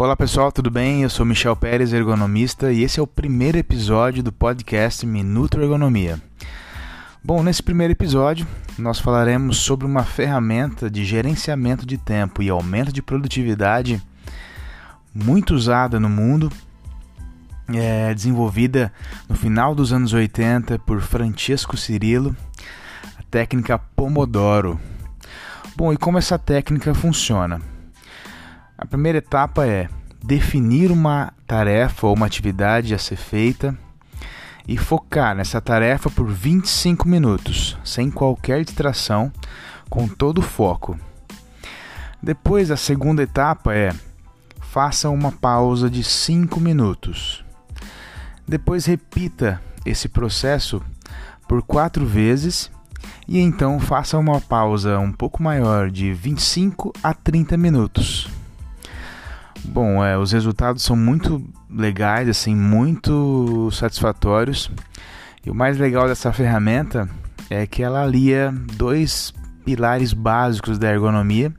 Olá pessoal, tudo bem? Eu sou Michel Pérez, ergonomista, e esse é o primeiro episódio do podcast Minuto Ergonomia. Bom, nesse primeiro episódio, nós falaremos sobre uma ferramenta de gerenciamento de tempo e aumento de produtividade muito usada no mundo, é, desenvolvida no final dos anos 80 por Francesco Cirillo, a técnica Pomodoro. Bom, e como essa técnica funciona? A primeira etapa é definir uma tarefa ou uma atividade a ser feita e focar nessa tarefa por 25 minutos, sem qualquer distração, com todo o foco. Depois, a segunda etapa é faça uma pausa de 5 minutos. Depois, repita esse processo por quatro vezes e então faça uma pausa um pouco maior de 25 a 30 minutos. Bom, é, os resultados são muito legais, assim, muito satisfatórios. E o mais legal dessa ferramenta é que ela alia dois pilares básicos da ergonomia,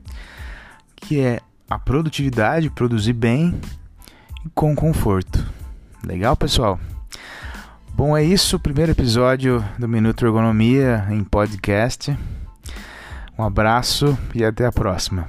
que é a produtividade, produzir bem e com conforto. Legal, pessoal? Bom, é isso, o primeiro episódio do Minuto Ergonomia em podcast. Um abraço e até a próxima.